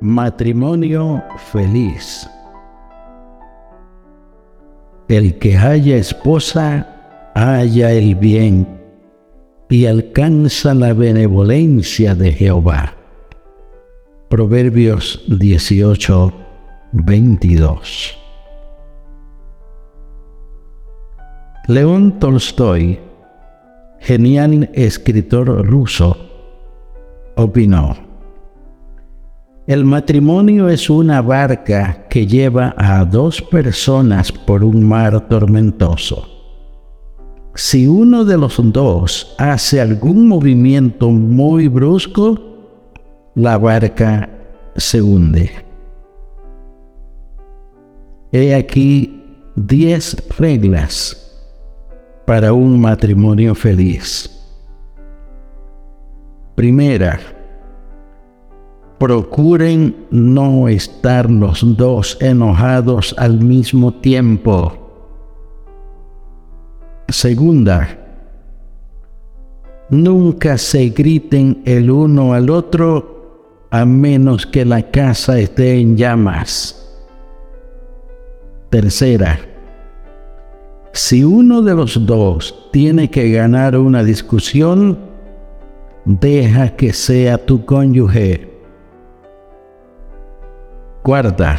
Matrimonio feliz. El que haya esposa, haya el bien y alcanza la benevolencia de Jehová. Proverbios 18, 22. León Tolstoy, genial escritor ruso, opinó, el matrimonio es una barca que lleva a dos personas por un mar tormentoso. Si uno de los dos hace algún movimiento muy brusco, la barca se hunde. He aquí diez reglas para un matrimonio feliz. Primera, procuren no estar los dos enojados al mismo tiempo. Segunda, nunca se griten el uno al otro a menos que la casa esté en llamas. Tercera, si uno de los dos tiene que ganar una discusión, deja que sea tu cónyuge. Cuarta,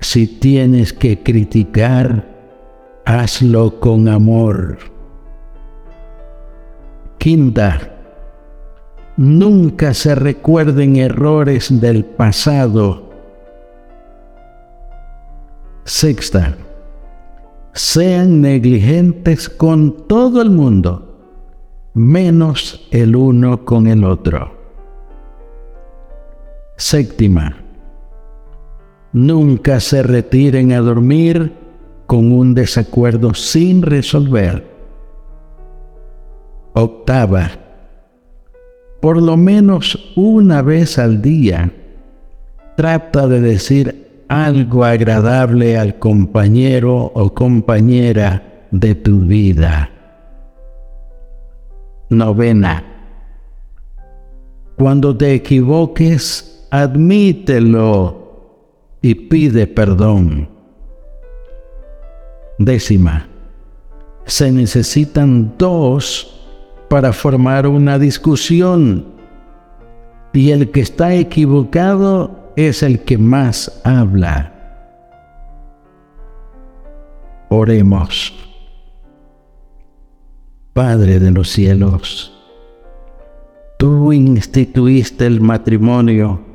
si tienes que criticar, hazlo con amor. Quinta, nunca se recuerden errores del pasado. Sexta, sean negligentes con todo el mundo, menos el uno con el otro. Séptima, nunca se retiren a dormir con un desacuerdo sin resolver. Octava, por lo menos una vez al día, trata de decir algo agradable al compañero o compañera de tu vida. Novena. Cuando te equivoques, admítelo y pide perdón. Décima. Se necesitan dos para formar una discusión y el que está equivocado es el que más habla. Oremos. Padre de los cielos, tú instituiste el matrimonio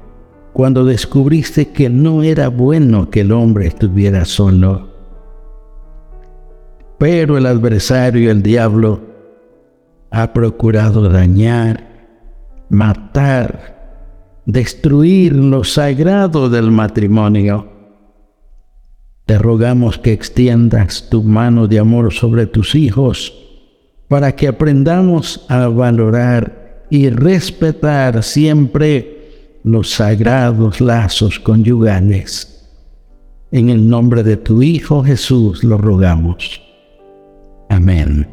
cuando descubriste que no era bueno que el hombre estuviera solo. Pero el adversario, el diablo, ha procurado dañar, matar, destruir lo sagrado del matrimonio. Te rogamos que extiendas tu mano de amor sobre tus hijos para que aprendamos a valorar y respetar siempre los sagrados lazos conyugales. En el nombre de tu Hijo Jesús lo rogamos. Amén.